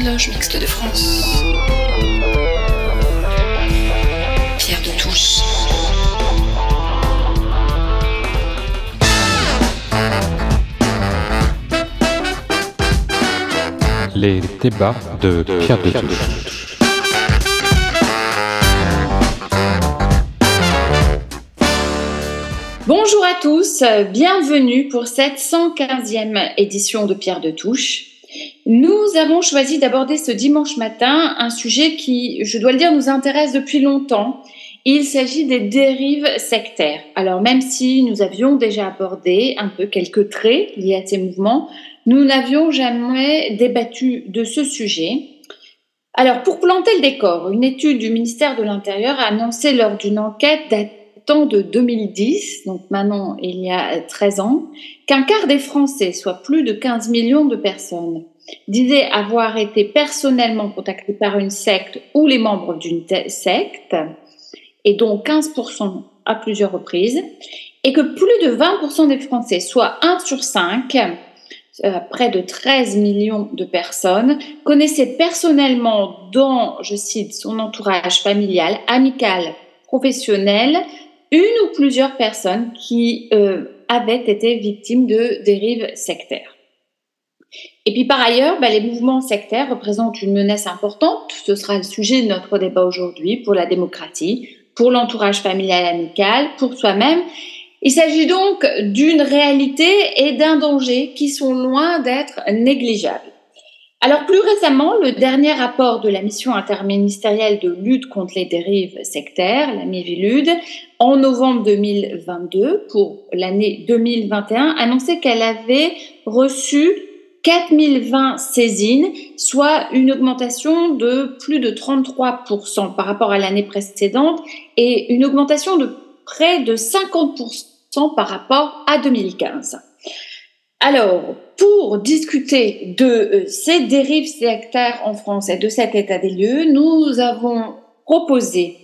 Grande Loge Mixte de France. Pierre de Touche. Les débats de Pierre de Touche. Bonjour à tous, bienvenue pour cette 115e édition de Pierre de Touche. Nous avons choisi d'aborder ce dimanche matin un sujet qui, je dois le dire, nous intéresse depuis longtemps. Il s'agit des dérives sectaires. Alors même si nous avions déjà abordé un peu quelques traits liés à ces mouvements, nous n'avions jamais débattu de ce sujet. Alors pour planter le décor, une étude du ministère de l'Intérieur a annoncé lors d'une enquête datant de 2010, donc maintenant il y a 13 ans, qu'un quart des Français, soit plus de 15 millions de personnes, disait avoir été personnellement contacté par une secte ou les membres d'une secte, et dont 15% à plusieurs reprises, et que plus de 20% des Français, soit 1 sur 5, euh, près de 13 millions de personnes, connaissaient personnellement dans, je cite, son entourage familial, amical, professionnel, une ou plusieurs personnes qui euh, avaient été victimes de dérives sectaires. Et puis par ailleurs, bah, les mouvements sectaires représentent une menace importante. Ce sera le sujet de notre débat aujourd'hui pour la démocratie, pour l'entourage familial amical, pour soi-même. Il s'agit donc d'une réalité et d'un danger qui sont loin d'être négligeables. Alors plus récemment, le dernier rapport de la mission interministérielle de lutte contre les dérives sectaires, la MIVILUD, en novembre 2022 pour l'année 2021, annonçait qu'elle avait reçu 4020 saisines, soit une augmentation de plus de 33% par rapport à l'année précédente et une augmentation de près de 50% par rapport à 2015. Alors, pour discuter de euh, ces dérives sectaires en France et de cet état des lieux, nous avons proposé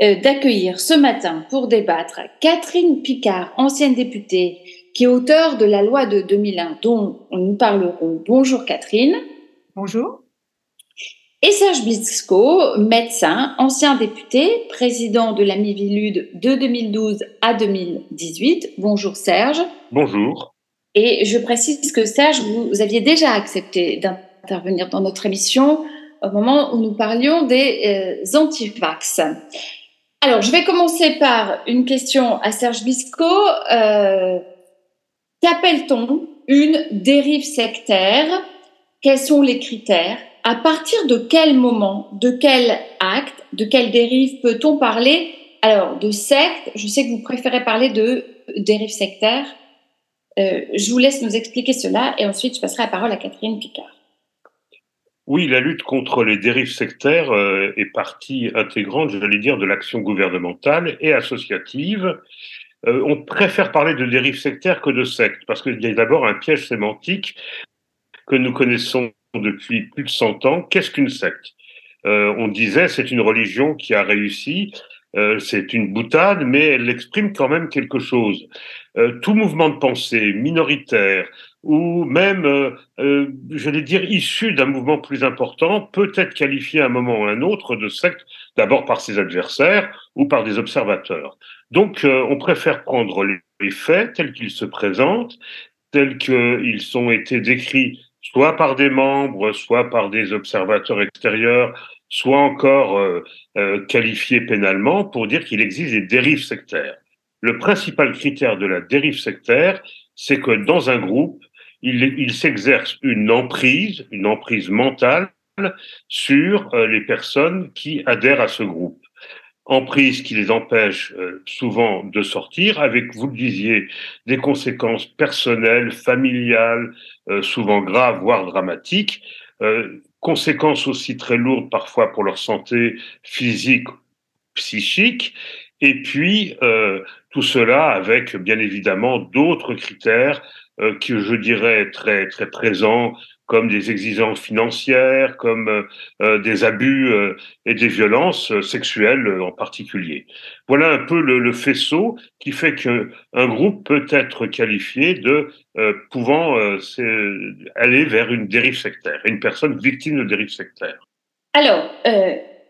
euh, d'accueillir ce matin pour débattre Catherine Picard, ancienne députée, qui est auteur de la loi de 2001 dont nous parlerons. Bonjour Catherine. Bonjour. Et Serge Bisco, médecin, ancien député, président de la Mivilude de 2012 à 2018. Bonjour Serge. Bonjour. Et je précise que Serge, vous, aviez déjà accepté d'intervenir dans notre émission au moment où nous parlions des euh, antivax. Alors, je vais commencer par une question à Serge Bisco. Euh, Qu'appelle-t-on une dérive sectaire? Quels sont les critères? À partir de quel moment, de quel acte, de quelle dérive peut-on parler? Alors, de secte, je sais que vous préférez parler de dérive sectaire. Euh, je vous laisse nous expliquer cela et ensuite je passerai la parole à Catherine Picard. Oui, la lutte contre les dérives sectaires euh, est partie intégrante, j'allais dire, de l'action gouvernementale et associative. Euh, on préfère parler de dérive sectaire que de secte, parce qu'il y a d'abord un piège sémantique que nous connaissons depuis plus de 100 ans. Qu'est-ce qu'une secte? Euh, On disait c'est une religion qui a réussi, euh, c'est une boutade, mais elle exprime quand même quelque chose. tout mouvement de pensée minoritaire ou même, j'allais dire, issu d'un mouvement plus important, peut être qualifié à un moment ou à un autre de secte, d'abord par ses adversaires ou par des observateurs. Donc, euh, on préfère prendre les faits tels qu'ils se présentent, tels qu'ils ont été décrits soit par des membres, soit par des observateurs extérieurs, soit encore euh, euh, qualifiés pénalement pour dire qu'il existe des dérives sectaires. Le principal critère de la dérive sectaire, c'est que dans un groupe, il, il s'exerce une emprise, une emprise mentale sur les personnes qui adhèrent à ce groupe emprise qui les empêche euh, souvent de sortir, avec, vous le disiez, des conséquences personnelles, familiales, euh, souvent graves, voire dramatiques, euh, conséquences aussi très lourdes parfois pour leur santé physique, psychique, Et puis, euh, tout cela avec, bien évidemment, d'autres critères euh, qui, je dirais, très, très présents, comme des exigences financières, comme euh, euh des abus euh, et des violences sexuelles en particulier. Voilà un peu le, faisceau qui fait qu'un groupe peut être qualifié de pouvant aller vers une dérive sectaire, une personne victime de dérive sectaire. Alors,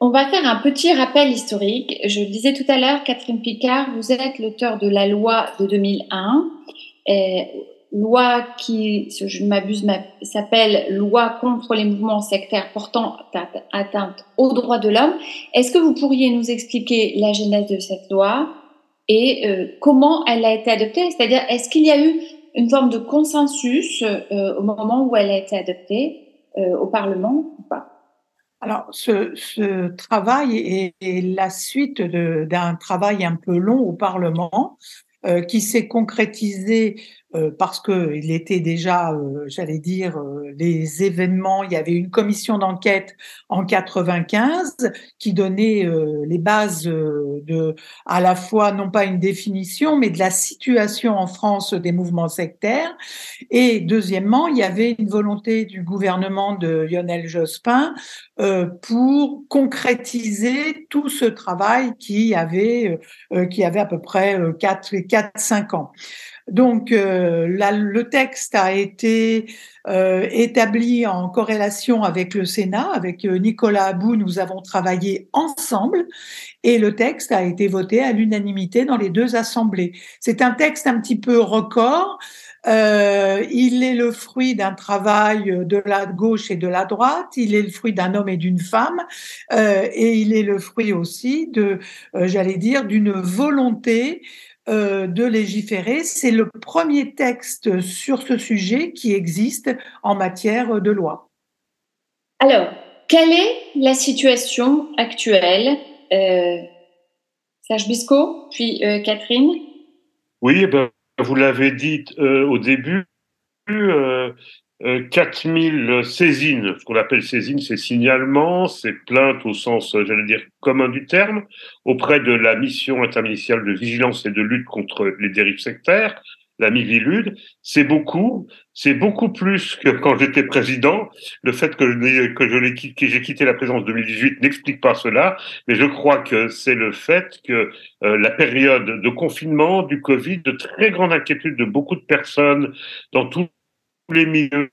on va faire un petit rappel historique. Je le disais tout à l'heure, Catherine Picard, vous êtes l'auteur de la loi de 2001, loi qui, si je ne m'abuse, s'appelle Loi contre les mouvements sectaires portant atteinte aux droits de l'homme. Est-ce que vous pourriez nous expliquer la genèse de cette loi et euh, comment elle a été adoptée? C'est-à-dire, est-ce qu'il y a eu une forme de consensus euh, au moment où elle a été adoptée euh, au Parlement ou pas? Alors, ce, travail est, la suite d'un travail un peu long au Parlement qui s'est concrétisé euh, parce que il était déjà, euh, j'allais dire, euh, les événements. Il y avait une commission d'enquête en 95 qui donnait les bases de, à la fois non pas une définition, mais de la situation en France des mouvements sectaires. Et deuxièmement, il y avait une volonté du gouvernement de Lionel Jospin pour concrétiser tout ce travail qui avait qui avait à peu près 4 4 5 ans. Donc, euh, le texte a été euh, établi en corrélation avec le Sénat, avec euh, Nicolas Abou, nous avons travaillé ensemble et le texte a été voté à l'unanimité dans les deux assemblées. C'est un texte un petit peu record. il est le fruit d'un travail de la gauche et de la droite. Il est le fruit d'un homme et d'une femme, et il est le fruit aussi de, j'allais dire, d'une volonté euh, de légiférer. C'est le premier texte sur ce sujet qui existe en matière de loi. Alors, quelle est la situation actuelle euh, Serge Bisco, puis euh, Catherine? Oui, eh ben, vous l'avez dit au début, 4000 euh, saisines, ce qu'on appelle saisines, c'est signalements, c'est plaintes au sens, euh, j'allais dire, commun du terme, auprès de la mission interministérielle de vigilance et de lutte contre les dérives sectaires, la MIVILUD, c'est beaucoup, c'est beaucoup plus que quand j'étais président. Le fait que je, que que j'ai quitté la présidence en 2018 n'explique pas cela, mais je crois que c'est le fait que euh, la période de confinement, du Covid, de très grande inquiétude de beaucoup de personnes dans tous les milieux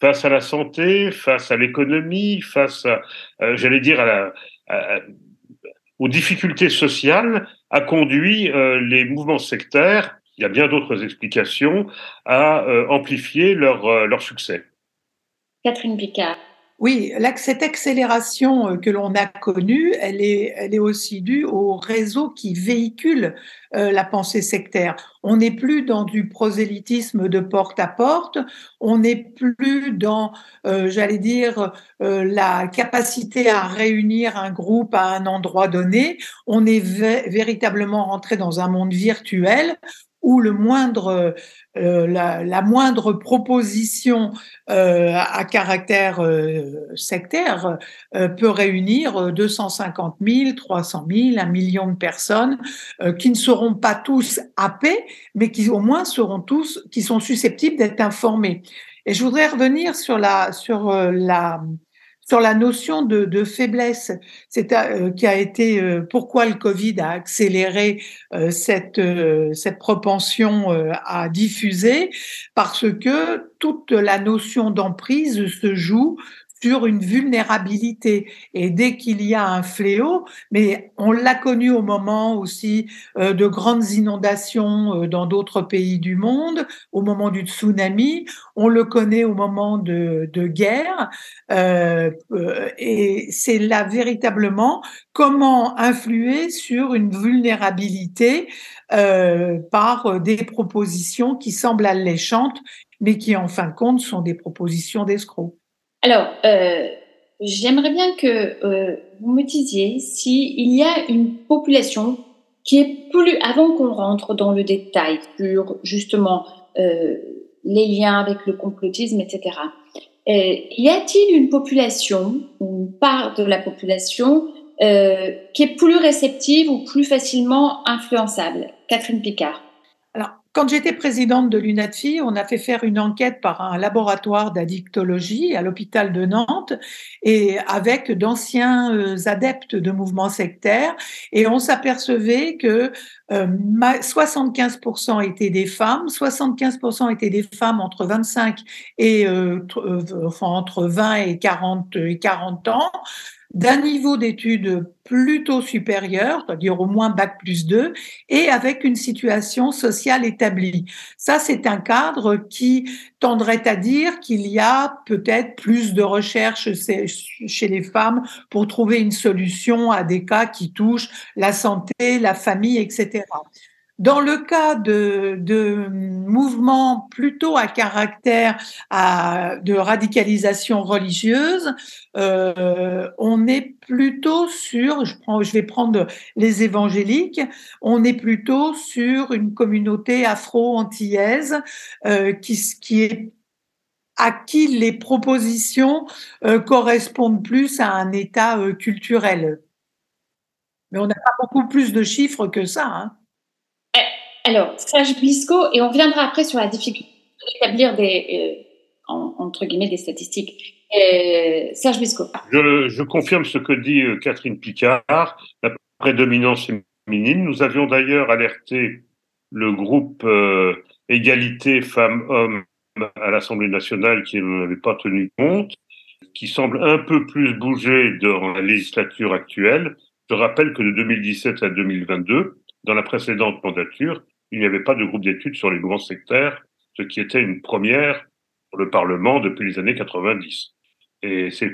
face à la santé, face à l'économie, face euh, j'allais dire, aux difficultés sociales, a conduit euh, les mouvements sectaires, il y a bien d'autres explications, à euh, amplifier leur, leur succès. Catherine Picard. Oui, cette accélération euh, que l'on a connue, elle est, elle est aussi due au réseau qui véhicule euh, la pensée sectaire. On n'est plus dans du prosélytisme de porte à porte, on n'est plus dans, euh, j'allais dire, la capacité à réunir un groupe à un endroit donné. On est véritablement rentré dans un monde virtuel où le moindre, euh, la, la, moindre proposition euh, à caractère euh, sectaire euh, peut réunir 250 000, 300 000, un million de personnes euh, qui ne seront pas tous happés, mais qui au moins seront tous, qui sont susceptibles d'être informés. Et je voudrais revenir sur la sur la sur la notion de, de faiblesse, c'est euh, qui a été euh, pourquoi le Covid a accéléré euh, cette cette propension à diffuser, parce que toute la notion d'emprise se joue sur une vulnérabilité. Et dès qu'il y a un fléau, mais on l'a connu au moment aussi euh, de grandes inondations euh, dans d'autres pays du monde, au moment du tsunami, on le connaît au moment de, de guerre, euh, et c'est là véritablement comment influer sur une vulnérabilité par des propositions qui semblent alléchantes, mais qui en fin de compte sont des propositions d'escrocs. Alors, euh, j'aimerais bien que euh, vous me disiez s'il y a une population qui est plus, avant qu'on rentre dans le détail sur justement euh, les liens avec le complotisme, etc. Euh, y a-t-il une population, une part de la population euh, qui est plus réceptive ou plus facilement influençable? Catherine Picard. Alors, quand j'étais présidente de l'UNATFI, on a fait faire une enquête par un laboratoire d'addictologie à l'hôpital de Nantes et avec d'anciens euh, adeptes de mouvements sectaires. Et on s'apercevait que 75% euh, étaient des femmes, 75% étaient des femmes entre 25 et enfin, entre 20 et 40 et 40 ans d'un niveau d'études plutôt supérieur, c'est-à-dire au moins bac plus 2, et avec une situation sociale établie. Ça, c'est un cadre qui tendrait à dire qu'il y a peut-être plus de recherches chez les femmes pour trouver une solution à des cas qui touchent la santé, la famille, etc. Dans le cas de, de mouvements plutôt à caractère à, de radicalisation religieuse, euh, on est plutôt sur, je, prends, je vais prendre les évangéliques, on est plutôt sur une communauté afro-antillaise euh, qui, qui est à qui les propositions euh, correspondent plus à un état euh, culturel. Mais on n'a pas beaucoup plus de chiffres que ça. Hein. Alors, Serge Blisco, et on reviendra après sur la difficulté d'établir des, euh, entre guillemets, des statistiques. Euh, Serge Blisco. Je, confirme ce que dit euh, Catherine Picard, la prédominance féminine. Nous avions d'ailleurs alerté le groupe Égalité femmes-hommes à l'Assemblée nationale qui n'avait pas tenu compte, qui semble un peu plus bouger dans la législature actuelle. Je rappelle que de 2017 à 2022, dans la précédente mandature, il n'y avait pas de groupe d'études sur les mouvements sectaires, ce qui était une première pour le Parlement depuis les années 90. Et c'est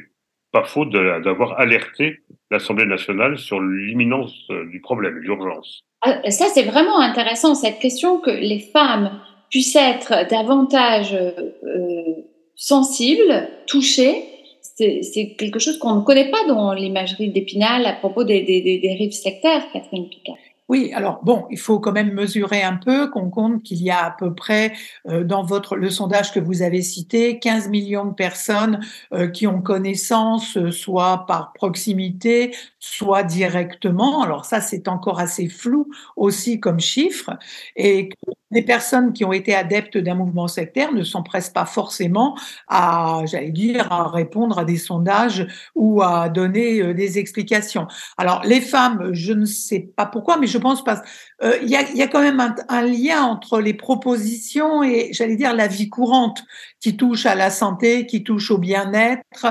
pas faute d'avoir alerté l'Assemblée nationale sur l'imminence euh, du problème, l'urgence. Ah, ça, c'est vraiment intéressant, cette question que les femmes puissent être davantage euh, sensibles, touchées. C'est quelque chose qu'on ne connaît pas dans l'imagerie d'Épinal à propos des, des, des, dérives sectaires, Catherine Picard. Oui, alors bon, il faut quand même mesurer un peu qu'on compte qu'il y a à peu près euh, dans votre le sondage que vous avez cité 15 millions de personnes euh, qui ont connaissance euh, soit par proximité, soit directement. Alors ça c'est encore assez flou aussi comme chiffre et les personnes qui ont été adeptes d'un mouvement sectaire ne s'empressent pas forcément à, j'allais dire, à répondre à des sondages ou à donner euh, des explications. Alors, les femmes, je ne sais pas pourquoi, mais je pense pas. Euh, il y, a, y, a, quand même un, lien entre les propositions et, j'allais dire, la vie courante qui touche à la santé, qui touche au bien-être,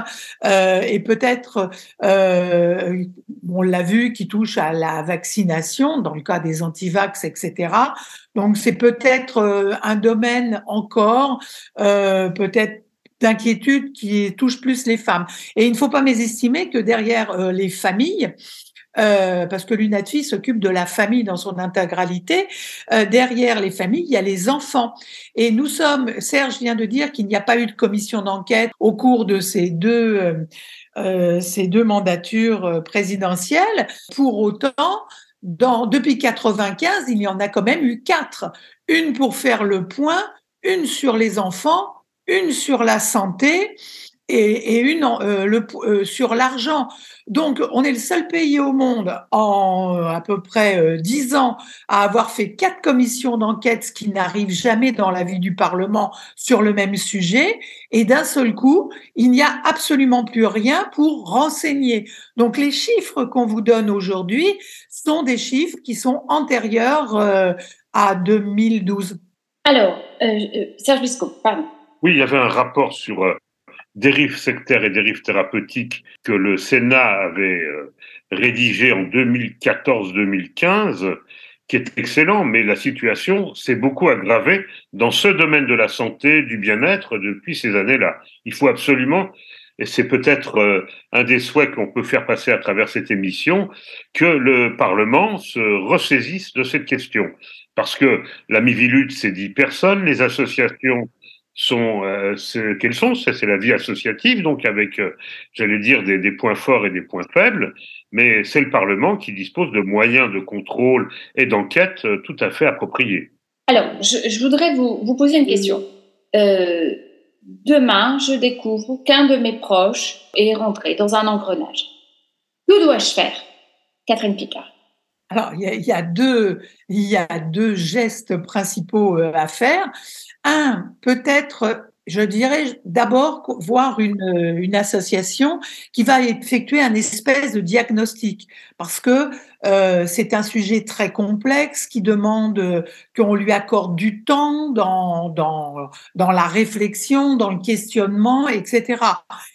euh, et peut-être, euh, on l'a vu, qui touche à la vaccination, dans le cas des antivax, etc. Donc c'est peut-être euh, un domaine encore, euh, peut-être d'inquiétude qui touche plus les femmes. Et il ne faut pas mésestimer que derrière euh, les familles, euh, parce que l'UNATFI s'occupe de la famille dans son intégralité. Euh, derrière les familles, il y a les enfants. Et nous sommes, Serge vient de dire qu'il n'y a pas eu de commission d'enquête au cours de ces deux, euh, ces deux mandatures présidentielles. Pour autant, dans, depuis 95, il y en a quand même eu quatre. Une pour faire le point, une sur les enfants, une sur la santé et, et une euh, le, euh, sur l'argent. Donc, on est le seul pays au monde en euh, à peu près dix ans à avoir fait quatre commissions d'enquête, ce qui n'arrive jamais dans la vie du Parlement sur le même sujet. Et d'un seul coup, il n'y a absolument plus rien pour renseigner. Donc, les chiffres qu'on vous donne aujourd'hui sont des chiffres qui sont antérieurs à 2012. Alors, Serge Bisco, pardon. Oui, il y avait un rapport sur dérives sectaires et dérives thérapeutiques que le Sénat avait euh, rédigé en 2014-2015, qui est excellent, mais la situation s'est beaucoup aggravée dans ce domaine de la santé, du bien-être depuis ces années-là. Il faut absolument, et c'est peut-être euh, un des souhaits qu'on peut faire passer à travers cette émission, que le Parlement se ressaisisse de cette question. Parce que la Mivilude, c'est dix personnes, les associations sont euh, quels sont C'est la vie associative, donc avec, euh, j'allais dire, des, des, points forts et des points faibles, mais c'est le Parlement qui dispose de moyens de contrôle et d'enquête euh, tout à fait appropriés. Alors, je, je voudrais vous, vous, poser une question. Euh, demain, je découvre qu'un de mes proches est rentré dans un engrenage. Que dois-je faire Catherine Picard? Alors, il y, a, deux, il y a deux gestes principaux à faire. Un, peut-être je dirais d'abord voir une, une, association qui va effectuer un espèce de diagnostic. Parce que euh, c'est un sujet très complexe qui demande euh, qu'on lui accorde du temps dans, dans, dans la réflexion, dans le questionnement, etc.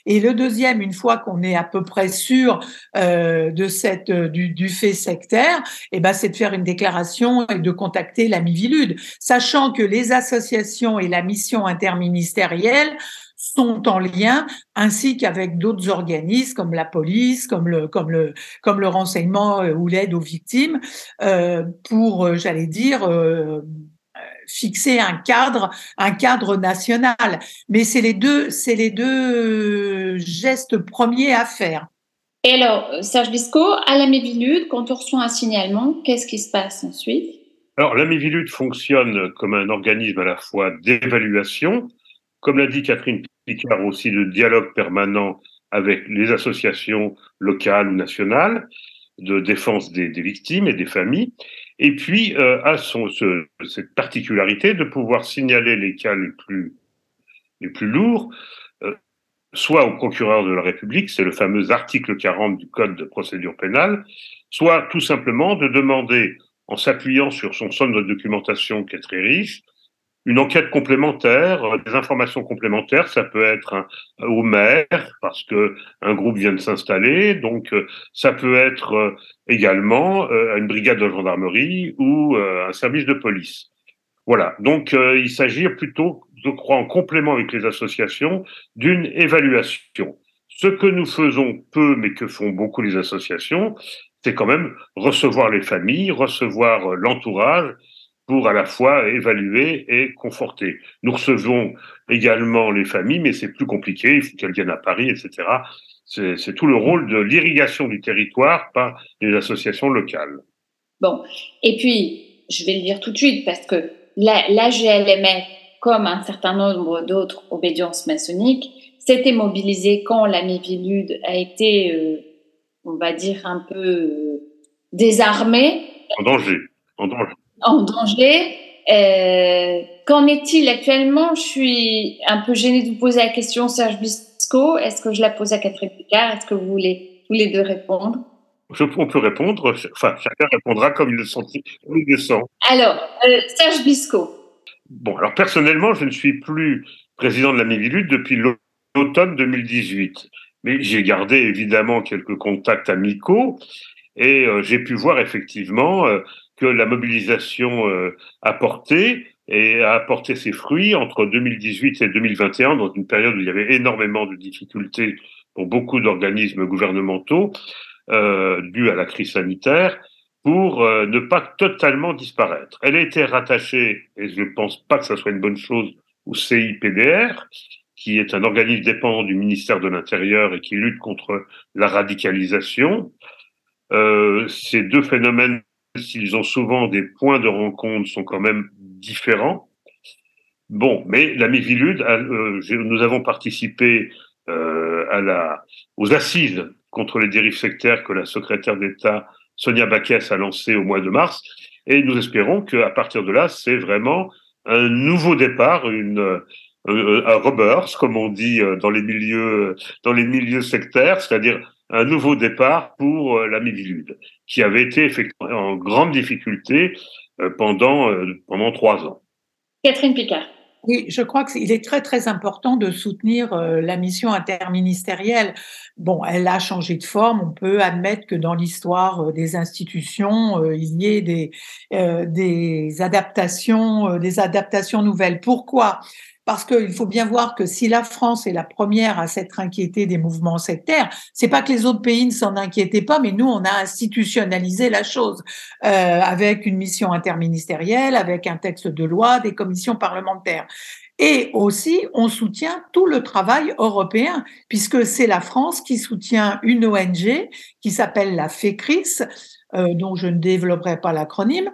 Et le deuxième, une fois qu'on est à peu près sûr euh, de cette, du, du, fait sectaire, eh ben, c'est de faire une déclaration et de contacter la Mivilude, sachant que les associations et la mission interministérielle sont en lien, ainsi qu'avec d'autres organismes comme la police, comme le, comme le, comme le renseignement euh, ou l'aide aux victimes, euh, pour, euh, j'allais dire, euh, fixer un cadre, un cadre national. Mais c'est les deux, c'est les deux gestes premiers à faire. Et alors, Serge Bisco, à la Mévilude, quand on reçoit un signalement, qu'est-ce qui se passe ensuite? Alors, la Mévilude fonctionne comme un organisme à la fois d'évaluation, comme l'a dit Catherine Picard, aussi de dialogue permanent avec les associations locales ou nationales de défense des, victimes et des familles, et puis euh, a son, ce, cette particularité de pouvoir signaler les cas les plus, les plus lourds, euh, soit au procureur de la République, c'est le fameux article 40 du Code de procédure pénale, soit tout simplement de demander, en s'appuyant sur son somme de documentation qui est très riche, une enquête complémentaire, euh, des informations complémentaires, ça peut être un, au maire parce que un groupe vient de s'installer, donc euh, ça peut être euh, également une brigade de gendarmerie ou un service de police. Voilà, donc il s'agit plutôt, je crois, en complément avec les associations, d'une évaluation. Ce que nous faisons peu, mais que font beaucoup les associations, c'est quand même recevoir les familles, recevoir l'entourage, pour à la fois évaluer et conforter. Nous recevons également les familles, mais c'est plus compliqué, il faut qu'elles viennent à Paris, etc. C'est tout le rôle de l'irrigation du territoire par les associations locales. Bon, et puis, je vais le dire tout de suite, parce que la, la GLMF, comme un certain nombre d'autres obédiences maçonniques, s'était mobilisée quand la Mivilude a été, euh, on va dire, un peu euh, désarmée. En danger. En danger en danger. Euh, Qu'en est-il actuellement? Je suis un peu gênée de vous poser la question, Serge Bisco. Est-ce que je la pose à Catherine Picard? Est-ce que vous voulez tous les deux répondre? Je, On peut répondre. Enfin, chacun répondra comme il le sent. Comme il le sent. Alors, euh, Serge Bisco. Bon, alors personnellement, je ne suis plus président de la Mivilude depuis l'automne 2018. Mais j'ai gardé évidemment quelques contacts amicaux et euh, j'ai pu voir effectivement que la mobilisation euh, a porté et a apporté ses fruits entre 2018 et 2021, dans une période où il y avait énormément de difficultés pour beaucoup d'organismes gouvernementaux euh, dus à la crise sanitaire, pour euh, ne pas totalement disparaître. Elle a été rattachée, et je ne pense pas que ce soit une bonne chose, au CIPDR, qui est un organisme dépendant du ministère de l'Intérieur et qui lutte contre la radicalisation. Euh, ces deux phénomènes s'ils ont souvent des points de rencontre, sont quand même différents. Bon, mais la Mivilude, euh, nous avons participé euh, à la, aux assises contre les dérives sectaires que la secrétaire d'État Sonia Baquès a lancé au mois de mars, et nous espérons qu'à partir de là, c'est vraiment un nouveau départ, un rebirth, comme on dit euh, dans les milieux, dans les milieux sectaires, c'est-à-dire un nouveau départ pour euh, la Mivilude, qui avait été effectivement en grande difficulté euh, pendant, euh, pendant trois ans. Catherine Picard. Oui, je crois qu'il est très très important de soutenir la mission interministérielle. Bon, elle a changé de forme. On peut admettre que dans l'histoire des institutions, il y ait des, des adaptations, des adaptations nouvelles. Pourquoi? Parce qu'il faut bien voir que si la France est la première à s'être inquiétée des mouvements sectaires, c'est pas que les autres pays ne s'en inquiétaient pas, mais nous, on a institutionnalisé la chose euh, avec une mission interministérielle, avec un texte de loi, des commissions parlementaires. Et aussi, on soutient tout le travail européen, puisque c'est la France qui soutient une ONG qui s'appelle la FECRIS, euh, dont je ne développerai pas l'acronyme,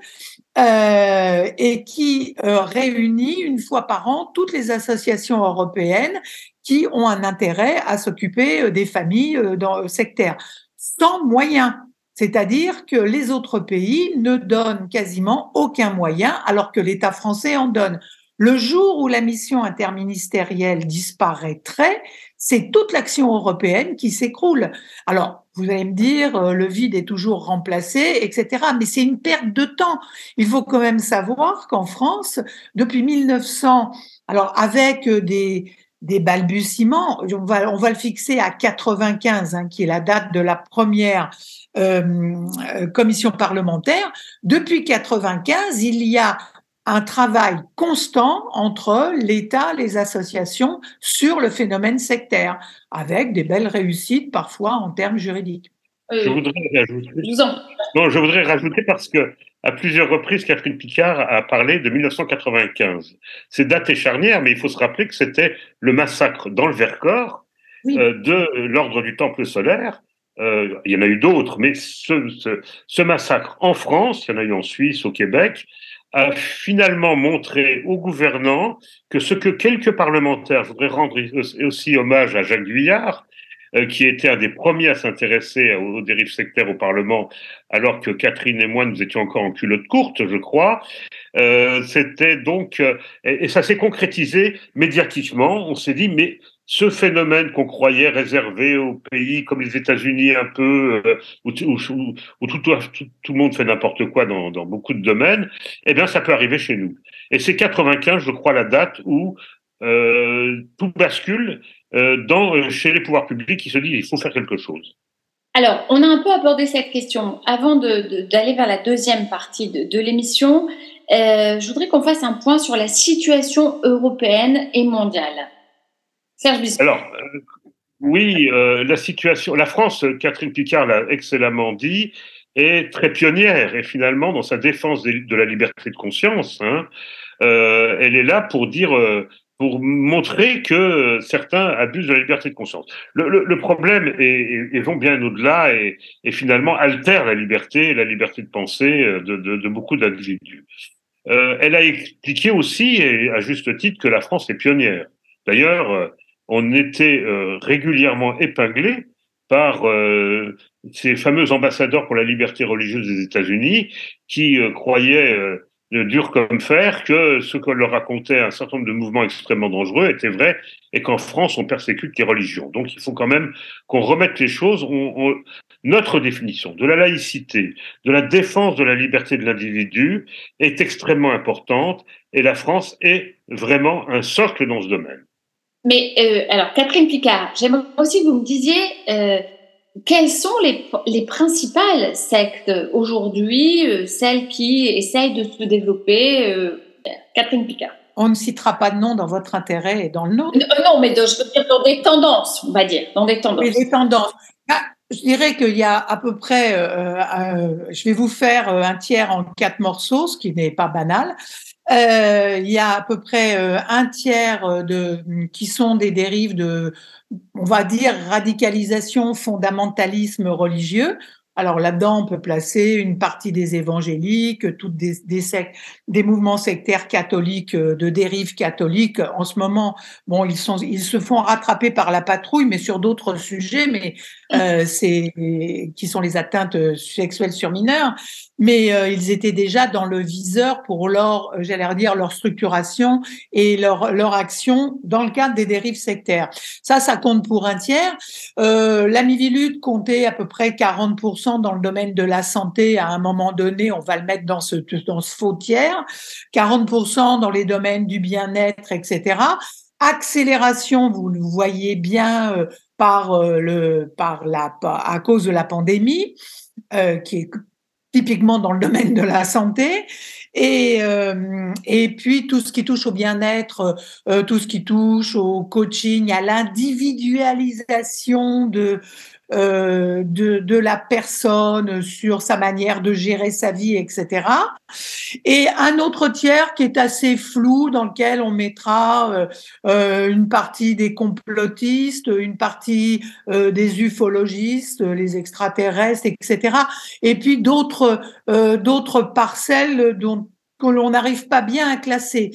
euh, et qui euh, réunit une fois par an toutes les associations européennes qui ont un intérêt à s'occuper des familles dans, sectaires. sans moyens. C'est-à-dire que les autres pays ne donnent quasiment aucun moyen alors que l'État français en donne. Le jour où la mission interministérielle disparaîtrait, c'est toute l'action européenne qui s'écroule. Alors, vous allez me dire, euh, le vide est toujours remplacé, etc. Mais c'est une perte de temps. Il faut quand même savoir qu'en France, depuis 1900, alors avec des, des balbutiements, on va, on va le fixer à 95, hein, qui est la date de la première euh, euh commission parlementaire. Depuis 95, il y a un travail constant entre l'État, les associations sur le phénomène sectaire, avec des belles réussites parfois en termes juridiques. Euh, je voudrais rajouter. Non, je voudrais rajouter parce que à plusieurs reprises, Catherine Picard a parlé de 1995. C'est date est charnière, mais il faut se rappeler que c'était le massacre dans le Vercors euh, de l'ordre du Temple solaire. Euh, il y en a eu d'autres, mais ce, ce, ce, massacre en France, il y en a eu en Suisse, au Québec, a finalement montré aux gouvernants que ce que quelques parlementaires, je voudrais rendre aussi hommage à Jacques Guyard, euh, qui était un des premiers à s'intéresser aux, dérives sectaires au Parlement, alors que Catherine et moi, nous étions encore en culotte courte, je crois. Euh, C'était donc, euh, et ça s'est concrétisé médiatiquement. On s'est dit, mais ce phénomène qu'on croyait réservé aux pays comme les États-Unis un peu, euh, où, tout, le monde fait n'importe quoi dans, beaucoup de domaines, eh bien, ça peut arriver chez nous. Et c'est 95, je crois, la date où euh, tout bascule euh, chez les pouvoirs publics qui se disent il faut faire quelque chose. Alors, on a un peu abordé cette question. Avant d'aller vers la deuxième partie de, l'émission, je voudrais qu'on fasse un point sur la situation européenne et mondiale. Alors, euh, oui, euh, la situation, la France, Catherine Picard l'a excellemment dit, est très pionnière et finalement dans sa défense de, la liberté de conscience, hein, euh, elle est là pour dire, pour montrer que certains abusent de la liberté de conscience. Le, problème est, et vont bien au-delà et, finalement altèrent la liberté, la liberté de penser de, de, de beaucoup d'individus. Elle a expliqué aussi, et à juste titre, que la France est pionnière. D'ailleurs, on était euh, régulièrement épinglé par euh, ces fameux ambassadeurs pour la liberté religieuse des États-Unis qui euh, croyaient euh, dur comme fer que ce que leur racontait un certain nombre de mouvements extrêmement dangereux était vrai et qu'en France on persécute les religions. Donc il faut quand même qu'on remette les choses. On, on, notre définition de la laïcité, de la défense de la liberté de l'individu est extrêmement importante et la France est vraiment un socle dans ce domaine. Mais euh, alors, Catherine Picard, j'aimerais aussi que vous me disiez euh, quelles sont les, les principales sectes aujourd'hui, euh, celles qui essayent de se développer. Euh, Catherine Picard? On ne citera pas de nom dans votre intérêt et dans le nôtre. Euh, non, mais de, je veux dire dans des tendances, on va dire, dans des tendances. Mais des tendances. Ah, je dirais qu'il y a à peu près, je vais vous faire un tiers en quatre morceaux, ce qui n'est pas banal. Euh, il y a à peu près euh, un tiers euh, de, qui sont des dérives de, on va dire, radicalisation, fondamentalisme religieux. Alors là-dedans, on peut placer une partie des évangéliques, toutes des, des, des mouvements sectaires catholiques, de dérive catholique. En ce moment, bon, ils sont, ils se font rattraper par la patrouille, mais sur d'autres sujets, mais euh, c'est qui sont les atteintes sexuelles sur mineurs mais euh, ils étaient déjà dans le viseur pour leur, euh, j'allais dire, leur structuration et leur, leur action dans le cadre des dérives sectaires. Ça, ça compte pour un tiers. Euh, la Mivilude comptait à peu près 40% dans le domaine de la santé. À un moment donné, on va le mettre dans ce, dans ce faux tiers. 40% dans les domaines du bien-être, etc. Accélération, vous le voyez bien euh, par euh, le, par la, à cause de la pandémie, euh, qui est typiquement dans le domaine de la santé, et, euh, et puis tout ce qui touche au bien-être, euh, tout ce qui touche au coaching, à l'individualisation de, euh, de, de, la personne sur sa manière de gérer sa vie, etc. Et un autre tiers qui est assez flou, dans lequel on mettra euh, euh une partie des complotistes, une partie euh, des ufologistes, les extraterrestres, etc. Et puis d'autres euh, d'autres parcelles dont que l'on n'arrive pas bien à classer,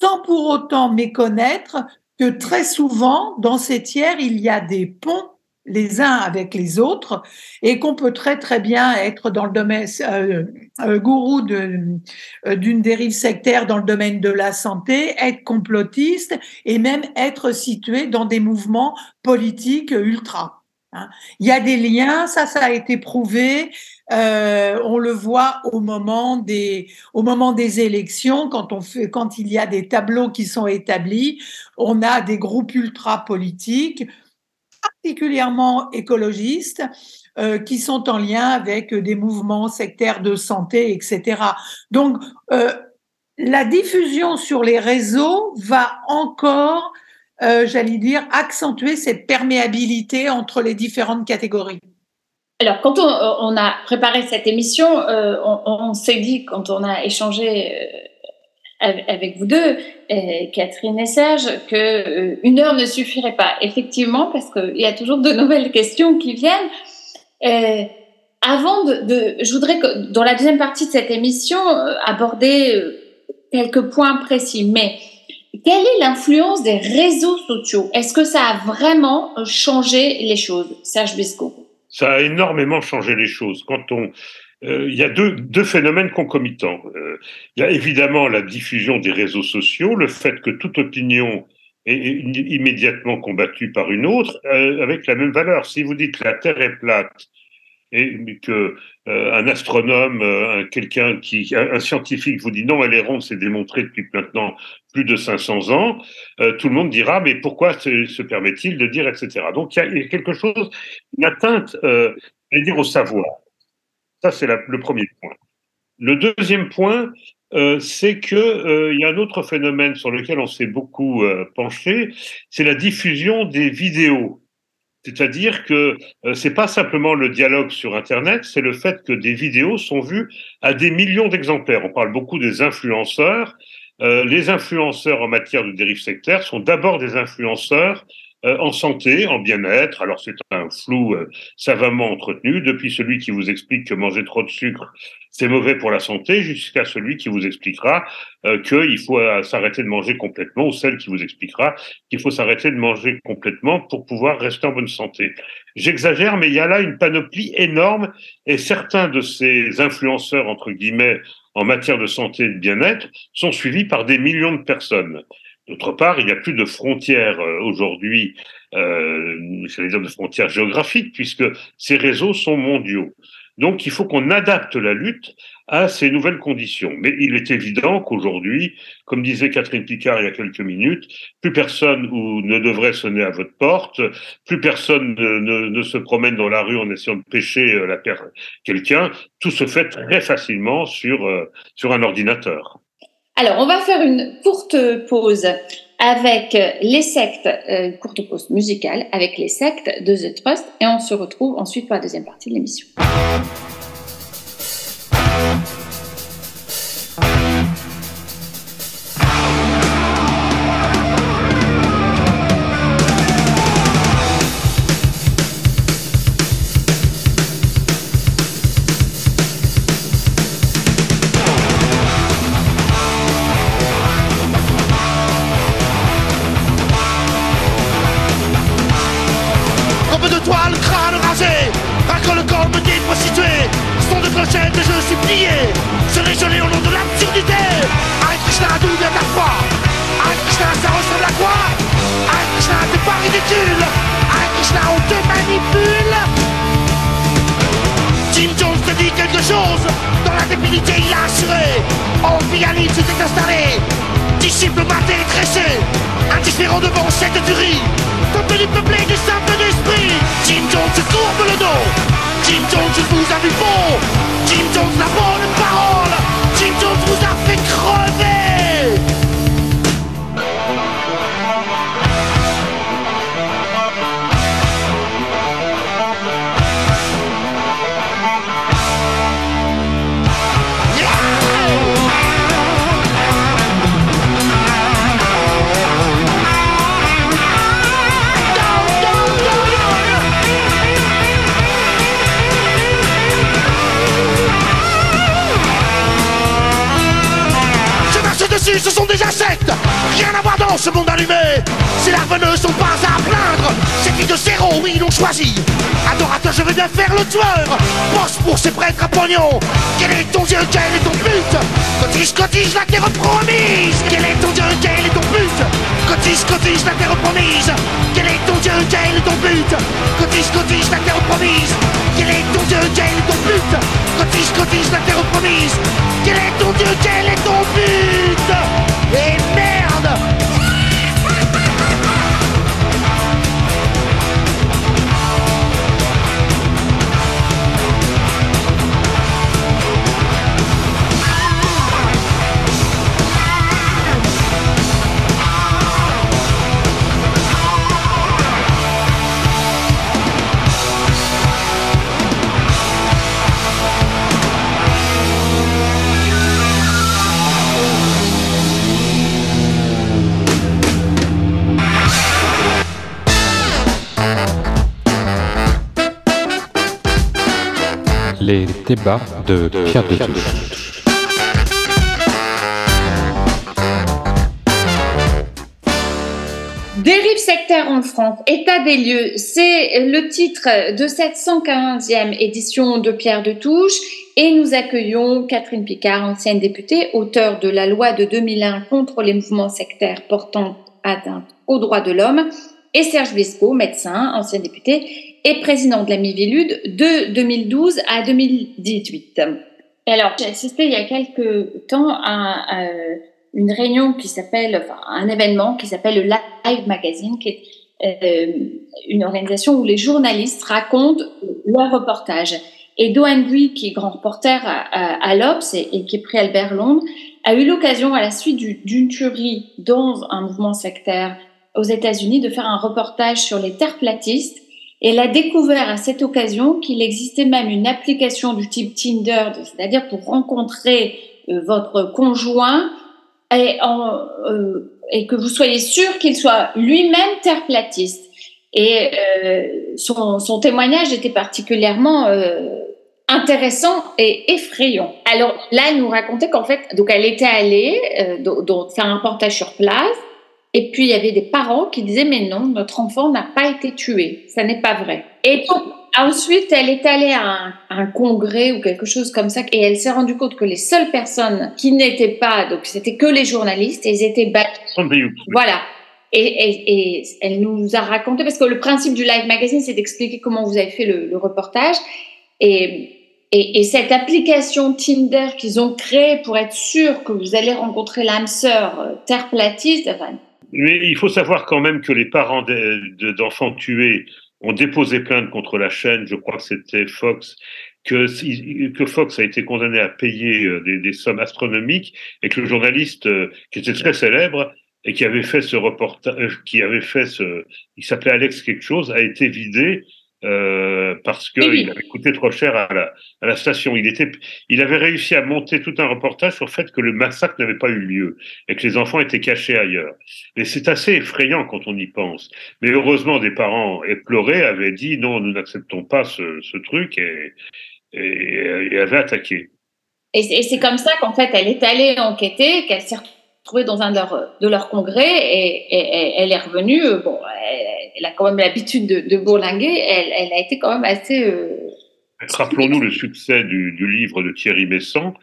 sans pour autant méconnaître que très souvent, dans ces tiers, il y a des ponts les uns avec les autres et qu'on peut très très bien être dans le domaine euh, euh, gourou d'une dérive sectaire dans le domaine de la santé, être complotiste et même être situé dans des mouvements politiques ultra. Hein. Il y a des liens, ça, ça a été prouvé. Euh, on le voit au moment des au moment des élections quand on fait quand il y a des tableaux qui sont établis, on a des groupes ultra politiques particulièrement écologistes euh, qui sont en lien avec des mouvements sectaires de santé, etc. Donc euh, la diffusion sur les réseaux va encore euh, j'allais dire, accentuer cette perméabilité entre les différentes catégories alors, quand on, a préparé cette émission, on, s'est dit, quand on a échangé avec vous deux, Catherine et Serge, que une heure ne suffirait pas? Effectivement, parce qu'il y a toujours de nouvelles questions qui viennent. avant de, je voudrais que dans la deuxième partie de cette émission aborder quelques points précis, mais quelle est l'influence des réseaux sociaux? Est-ce que ça a vraiment changé les choses, Serge Bisco Ça a énormément changé les choses. Quand on, euh, il y a deux, deux phénomènes concomitants. Euh, il y a évidemment la diffusion des réseaux sociaux, le fait que toute opinion est immédiatement combattue par une autre euh, avec la même valeur. Si vous dites que la Terre est plate et que euh, un astronome, euh, quelqu'un qui, un, scientifique vous dit non, elle est ronde, c'est démontré depuis maintenant plus de 500 ans, euh, tout le monde dira mais pourquoi se, se permet-il de dire etc. Donc il y, a quelque chose, une atteinte, euh, dire au savoir. Ça c'est le premier point. Le deuxième point, euh, c'est que il y a un autre phénomène sur lequel on s'est beaucoup penché, c'est la diffusion des vidéos c'est-à-dire que euh, c'est pas simplement le dialogue sur Internet, c'est le fait que des vidéos sont vues à des millions d'exemplaires. On parle beaucoup des influenceurs. Euh, les influenceurs en matière de dérive sectaire sont d'abord des influenceurs euh, en santé, en bien-être. Alors c'est un flou euh, savamment entretenu, depuis celui qui vous explique que manger trop de sucre c'est mauvais pour la santé, jusqu'à celui qui vous expliquera euh, qu'il faut s'arrêter de manger complètement, ou celle qui vous expliquera qu'il faut s'arrêter de manger complètement pour pouvoir rester en bonne santé. J'exagère, mais il y a là une panoplie énorme, et certains de ces influenceurs entre guillemets en matière de santé et de bien-être sont suivis par des millions de personnes. D'autre part, il n'y a plus de frontières euh, aujourd'hui, euh, c'est dire de frontières géographiques, puisque ces réseaux sont mondiaux. Donc, il faut qu'on adapte la lutte à ces nouvelles conditions. Mais il est évident qu'aujourd'hui, comme disait Catherine Picard il y a quelques minutes, plus personne ne devrait sonner à votre porte, plus personne ne, se promène dans la rue en essayant de pêcher euh, la quelqu'un. Tout se fait très facilement sur, euh, sur un ordinateur. Alors, on va faire une courte pause avec les sectes, euh, courte pause musicale avec les sectes de The Trust et on se retrouve ensuite pour la deuxième partie de l'émission. j'aide et je suis plié. Serré, gelé au nom de l'absurdité. Arrête Krishna, d'où vient ta foi Arrête Krishna, ça ressemble à quoi Arrête Krishna, t'es pas ridicule. Arrête Krishna, on te manipule. Jim Jones te dit quelque chose. Dans la débilité, il a assuré. En Pialine, tu t'es installé. Disciple maté et tréché. Indifférent devant cette tuerie. Peuple du peuplé du simple d'esprit. Jim Jones se courbe le dos. Jim Jones vous a du bon Jim Jones n'a pas de parole. Jim Jones vous a fait crever. Les insectes Rien à voir dans ce monde allumé. Ces larves ne sont pas à plaindre C'est qui de zéro, oui, ils l'ont choisi. Adorateur, je veux bien faire le tueur. Pense pour ces prêtres à pognon. Quel est ton dieu, quel est ton but? Cotise, cotise, la terre promise. Quel est ton dieu, quel est ton but? Cotise, cotise, la terre promise. Quel est ton dieu, quel est ton but? Cotise, cotise, la terre promise Quel est ton dieu, quel est ton but Cotise, cotise, la terre promise. Quel est ton dieu, quel est ton but Et merde De Pierre de Touche. Dérive sectaire en France, état des lieux, c'est le titre de cette 115e édition de Pierre de Touche et nous accueillons Catherine Picard, ancienne députée, auteure de la loi de 2001 contre les mouvements sectaires portant atteinte aux droits de l'homme et Serge Besco, médecin, ancien député et président de la Mivilude de 2012 à 2018. Alors, j'ai assisté il y a quelques temps à, une réunion qui s'appelle, enfin, un événement qui s'appelle le Live Magazine, qui est euh, une organisation où les journalistes racontent leurs reportages. Et Dohan Bui, qui est grand reporter à, à, l'Obs et, et, qui est prix Albert Londres, a eu l'occasion, à la suite d'une tuerie dans un mouvement sectaire aux États-Unis, de faire un reportage sur les terres platistes. Et elle a découvert à cette occasion qu'il existait même une application du type Tinder, c'est-à-dire pour rencontrer euh, votre conjoint euh, et, que vous soyez sûr qu'il soit lui-même terre-platiste. Et euh, son, témoignage était particulièrement intéressant et effrayant. Alors là, elle nous racontait qu'en fait, donc elle était allée faire un reportage sur place. Et puis il y avait des parents qui disaient mais non, notre enfant n'a pas été tué, ça n'est pas vrai. Et donc Ensuite, elle est allée à un, un, congrès ou quelque chose comme ça et elle s'est rendue compte que les seules personnes qui n'étaient pas, donc c'était que les journalistes, et ils étaient battus. Voilà. Et, et, et, elle nous a raconté, parce que le principe du Live Magazine, c'est d'expliquer comment vous avez fait le, le reportage. Et, et, cette application Tinder qu'ils ont créée pour être sûr que vous allez rencontrer l'âme sœur euh, terre platiste. Enfin... Mais il faut savoir quand même que les parents d'enfants tués ont déposé plainte contre la chaîne, je crois que c'était Fox, que, Fox a été condamné à payer euh, des, des sommes astronomiques et que le journaliste, euh, qui était très célèbre et qui avait fait ce reportage, euh, qui avait fait ce, il s'appelait Alex quelque chose, a été vidé euh, parce qu'il oui. avait coûté trop cher à la, à la, station. Il, était, il avait réussi à monter tout un reportage sur le fait que le massacre n'avait pas eu lieu et que les enfants étaient cachés ailleurs. Et c'est assez effrayant quand on y pense. Mais heureusement, des parents éplorés avaient dit non, nous n'acceptons pas ce, ce truc et, et, et, avaient attaqué. Et c'est comme ça qu'en fait, elle est allée enquêter, qu'elle s'est retrouvée dans un de leurs de leur congrès et, elle est revenue. Bon, elle, a quand même l'habitude de, de bourlinguer, elle, a été quand même assez. Euh... Rappelons-nous le succès du, livre de Thierry Messan,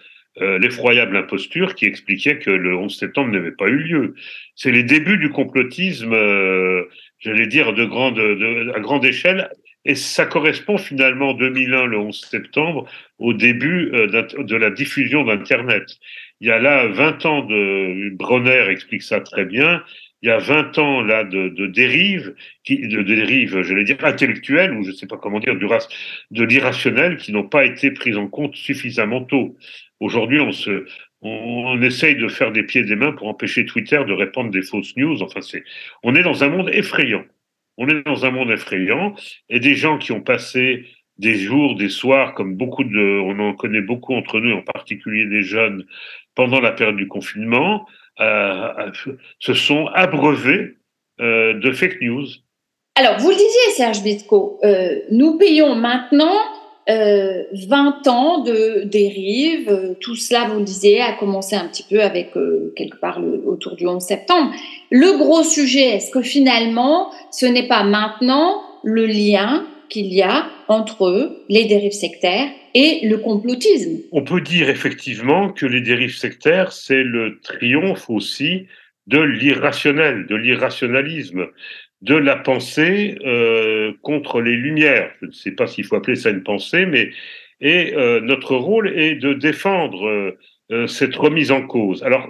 euh, L'effroyable imposture, qui expliquait que le 11 septembre n'avait pas eu lieu. C'est les débuts du complotisme, euh, j'allais dire, de grande, de, à grande échelle. Et ça correspond finalement, 2001, le 11 septembre, au début euh, de la diffusion d'Internet. Il y a là 20 ans de Bronner explique ça très bien il y a 20 ans là de, de dérive, qui, de, de dérive, je vais dire intellectuelle ou je ne sais pas comment dire, du de l'irrationnel qui n'ont pas été prises en compte suffisamment tôt. Aujourd'hui, on se, on, essaye de faire des pieds et des mains pour empêcher Twitter de répandre des fausses news. Enfin, c'est, on est dans un monde effrayant. On est dans un monde effrayant et des gens qui ont passé des jours, des soirs, comme beaucoup de, on en connaît beaucoup entre nous, en particulier des jeunes, pendant la période du confinement, euh, se sont abreuvés euh, de fake news. Alors, vous le disiez, Serge euh, nous payons maintenant euh, 20 ans de dérive. Euh, tout cela, vous le disiez, a commencé un petit peu avec euh, quelque part autour du 11 septembre. Le gros sujet, est-ce que finalement, ce n'est pas maintenant le lien qu'il y a entre les dérives sectaires et le complotisme On peut dire effectivement que les dérives sectaires, c'est le triomphe aussi de l'irrationnel, de l'irrationalisme, de la pensée euh, contre les lumières. Je ne sais pas s'il faut appeler ça une pensée, mais et euh, notre rôle est de défendre euh cette remise en cause. Alors,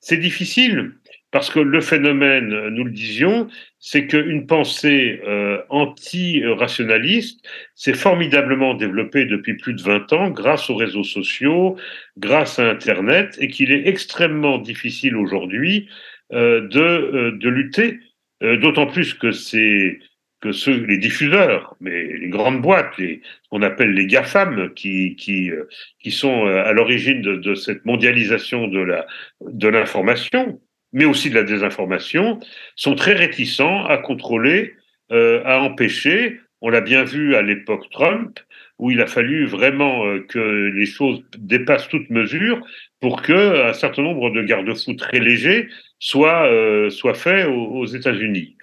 c'est difficile parce que le phénomène, nous le disions, c'est qu'une pensée euh, anti-rationaliste s'est formidablement développée depuis plus de 20 ans grâce aux réseaux sociaux, grâce à Internet, et qu'il est extrêmement difficile aujourd'hui euh, de, euh, de lutter, euh, d'autant plus que c'est que ceux, les diffuseurs, mais les grandes boîtes, les, qu'on appelle les GAFAM, qui, qui, euh, qui sont euh, à l'origine de, de cette mondialisation de la, de l'information, mais aussi de la désinformation, sont très réticents à contrôler, euh, à empêcher. On l'a bien vu à l'époque Trump, où il a fallu vraiment euh, que les choses dépassent toute mesure pour que un certain nombre de garde-fous très légers soient, euh, soient faits aux, États-Unis.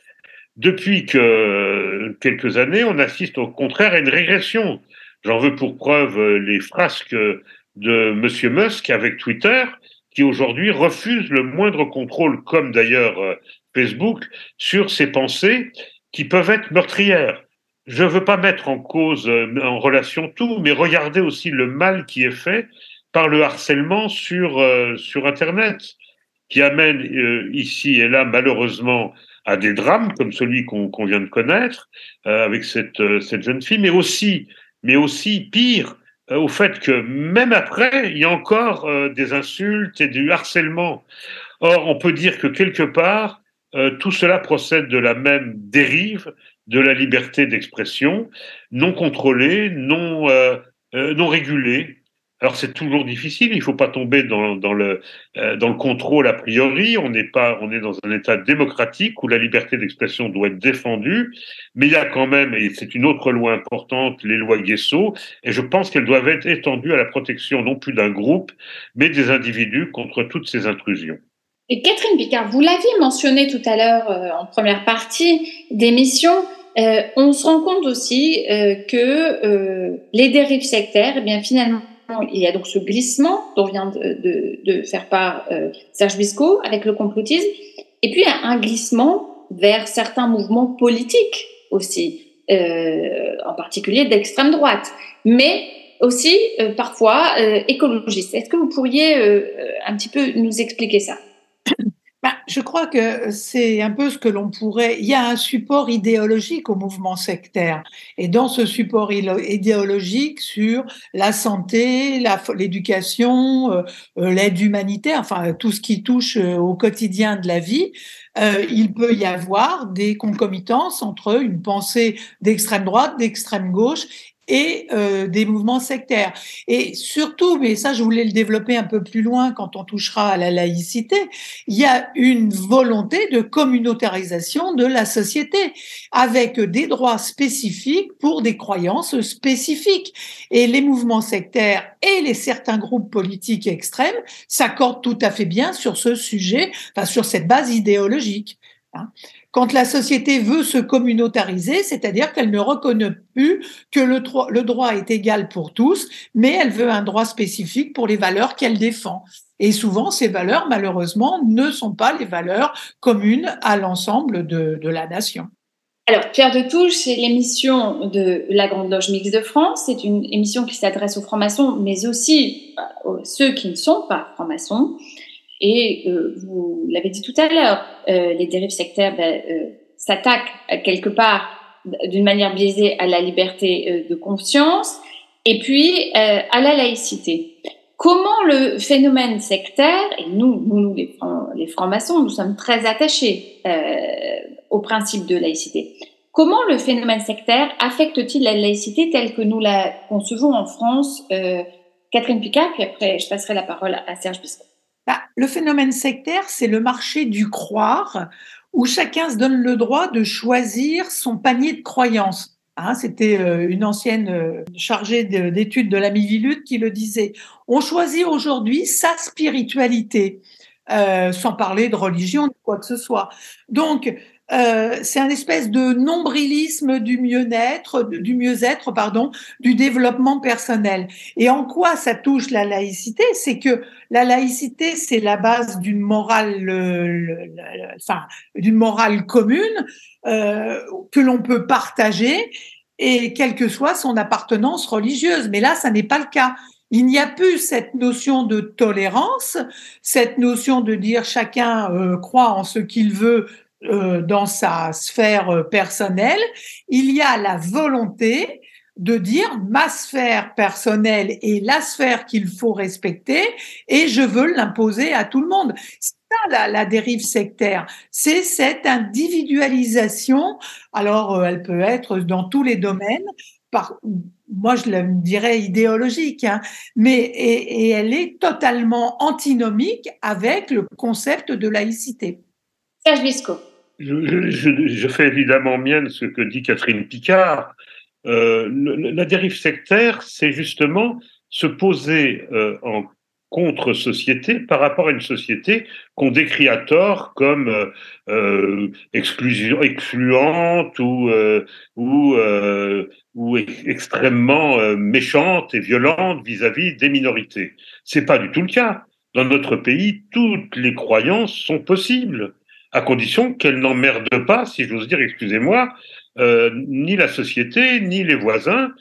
Depuis que quelques années, on assiste au contraire à une régression. J'en veux pour preuve les frasques de Monsieur Musk avec Twitter, qui aujourd'hui refuse le moindre contrôle, comme d'ailleurs euh, Facebook, sur ses pensées qui peuvent être meurtrières. Je ne veux pas mettre en cause, euh, en relation tout, mais regardez aussi le mal qui est fait par le harcèlement sur, euh, sur Internet, qui amène ici et là, malheureusement, à des drames comme celui qu'on vient de connaître avec cette, cette jeune fille, mais aussi, mais aussi pire, au fait que même après, il y a encore euh, des insultes et du harcèlement. Or, on peut dire que quelque part, euh, tout cela procède de la même dérive de la liberté d'expression, non contrôlée, non, euh, euh, non régulée. Alors c'est toujours difficile, il ne faut pas tomber dans, le, euh, dans le contrôle a priori, on n'est pas, on est dans un état démocratique où la liberté d'expression doit être défendue, mais il y a quand même, et c'est une autre loi importante, les lois Guesso, et je pense qu'elles doivent être étendues à la protection non plus d'un groupe, mais des individus contre toutes ces intrusions. Et Catherine Picard, vous l'aviez mentionné tout à l'heure euh, en première partie d'émission, euh, on se rend compte aussi euh, que les dérives sectaires, eh bien finalement, il y a donc ce glissement dont vient de, faire part euh, Serge Bisco avec le complotisme, et puis un glissement vers certains mouvements politiques aussi, euh, en particulier d'extrême droite, mais aussi euh, parfois écologistes. Est-ce que vous pourriez un petit peu nous expliquer ça? Je crois que c'est un peu ce que l'on pourrait. Il y a un support idéologique au mouvement sectaire. Et dans ce support idéologique sur la santé, l'éducation, euh, l'aide humanitaire, enfin tout ce qui touche euh, au quotidien de la vie, euh, il peut y avoir des concomitances entre une pensée d'extrême droite, d'extrême gauche et euh, des mouvements sectaires. Et surtout, mais ça je voulais le développer un peu plus loin quand on touchera à la laïcité, il y a une volonté de communautarisation de la société avec des droits spécifiques pour des croyances spécifiques. Et les mouvements sectaires et les certains groupes politiques extrêmes s'accordent tout à fait bien sur ce sujet, enfin sur cette base idéologique. Hein quand la société veut se communautariser, c'est-à-dire qu'elle ne reconnaît plus que le, droit est égal pour tous, mais elle veut un droit spécifique pour les valeurs qu'elle défend. Et souvent, ces valeurs, malheureusement, ne sont pas les valeurs communes à l'ensemble de, de, la nation. Alors, Pierre de Touche, c'est l'émission de la Grande Loge Mixte de France. C'est une émission qui s'adresse aux francs-maçons, mais aussi à ceux qui ne sont pas francs-maçons. Et euh, vous l'avez dit tout à l'heure, euh, les dérives sectaires ben, euh, s'attaquent quelque part d'une manière biaisée à la liberté de conscience et puis à la laïcité. Comment le phénomène sectaire, et nous, nous, les, les francs-maçons, nous sommes très attachés au principe de laïcité. Comment le phénomène sectaire affecte-t-il la laïcité telle que nous la concevons en France Catherine Picard, puis après je passerai la parole à Serge Biscot. Bah, le phénomène sectaire, c'est le marché du croire où chacun se donne le droit de choisir son panier de croyances. Hein, C'était une ancienne chargée d'études de la Mivilude qui le disait. On choisit aujourd'hui sa spiritualité. Euh, sans parler de religion, de quoi que ce soit. Donc, euh, c'est un espèce de nombrilisme du mieux-être, du mieux-être, pardon, du développement personnel. Et en quoi ça touche la laïcité? C'est que la laïcité, c'est la base d'une morale, enfin, d'une morale commune euh, que l'on peut partager et quelle que soit son appartenance religieuse. Mais là, ça n'est pas le cas. Il n'y a plus cette notion de tolérance, cette notion de dire chacun euh, croit en ce qu'il veut euh, dans sa sphère euh, personnelle. Il y a la volonté de dire ma sphère personnelle est la sphère qu'il faut respecter et je veux l'imposer à tout le monde. C'est ça la, la, dérive sectaire, c'est cette individualisation. Alors, elle peut être dans tous les domaines. Moi je le dirais idéologique, hein, mais et, elle est totalement antinomique avec le concept de laïcité. Serge Bisco. Je, je, fais évidemment mienne ce que dit Catherine Picard. Euh, la dérive sectaire, c'est justement se poser euh, en contre-société par rapport à une société qu'on décrit à tort comme euh, euh exclusion, excluante ou, euh, ou, euh, ou extrêmement euh, méchante et violente vis-à-vis des minorités. C'est pas du tout le cas. Dans notre pays, toutes les croyances sont possibles, à condition qu'elles n'emmerdent pas, si j'ose dire, excusez-moi, ni la société, ni les voisins,